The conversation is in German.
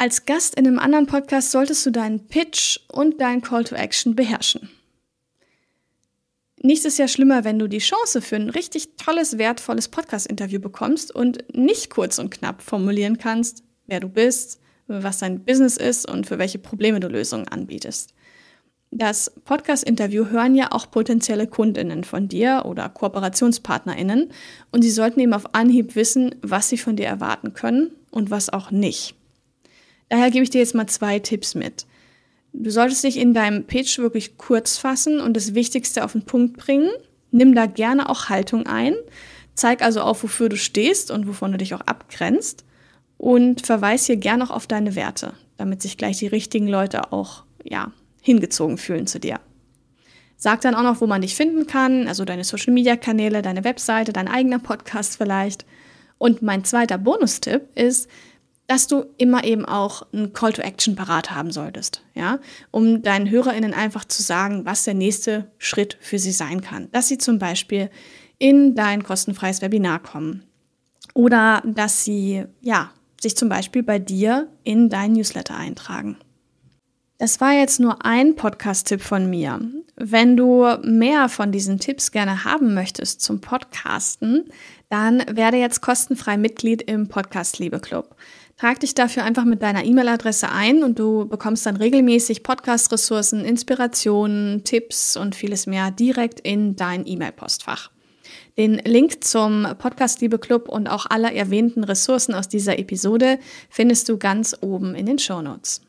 Als Gast in einem anderen Podcast solltest du deinen Pitch und deinen Call to Action beherrschen. Nichts ist ja schlimmer, wenn du die Chance für ein richtig tolles, wertvolles Podcast-Interview bekommst und nicht kurz und knapp formulieren kannst, wer du bist, was dein Business ist und für welche Probleme du Lösungen anbietest. Das Podcast-Interview hören ja auch potenzielle Kundinnen von dir oder KooperationspartnerInnen und sie sollten eben auf Anhieb wissen, was sie von dir erwarten können und was auch nicht. Daher gebe ich dir jetzt mal zwei Tipps mit. Du solltest dich in deinem Pitch wirklich kurz fassen und das Wichtigste auf den Punkt bringen. Nimm da gerne auch Haltung ein. Zeig also auf, wofür du stehst und wovon du dich auch abgrenzt. Und verweis hier gerne auch auf deine Werte, damit sich gleich die richtigen Leute auch, ja, hingezogen fühlen zu dir. Sag dann auch noch, wo man dich finden kann, also deine Social Media Kanäle, deine Webseite, dein eigener Podcast vielleicht. Und mein zweiter Bonustipp ist, dass du immer eben auch einen Call to Action parat haben solltest, ja, um deinen HörerInnen einfach zu sagen, was der nächste Schritt für sie sein kann. Dass sie zum Beispiel in dein kostenfreies Webinar kommen oder dass sie, ja, sich zum Beispiel bei dir in dein Newsletter eintragen. Das war jetzt nur ein Podcast-Tipp von mir. Wenn du mehr von diesen Tipps gerne haben möchtest zum Podcasten, dann werde jetzt kostenfrei Mitglied im Podcast Liebe Club. Trag dich dafür einfach mit deiner E-Mail-Adresse ein und du bekommst dann regelmäßig Podcast-Ressourcen, Inspirationen, Tipps und vieles mehr direkt in dein E-Mail-Postfach. Den Link zum Podcast Liebe Club und auch aller erwähnten Ressourcen aus dieser Episode findest du ganz oben in den Show Notes.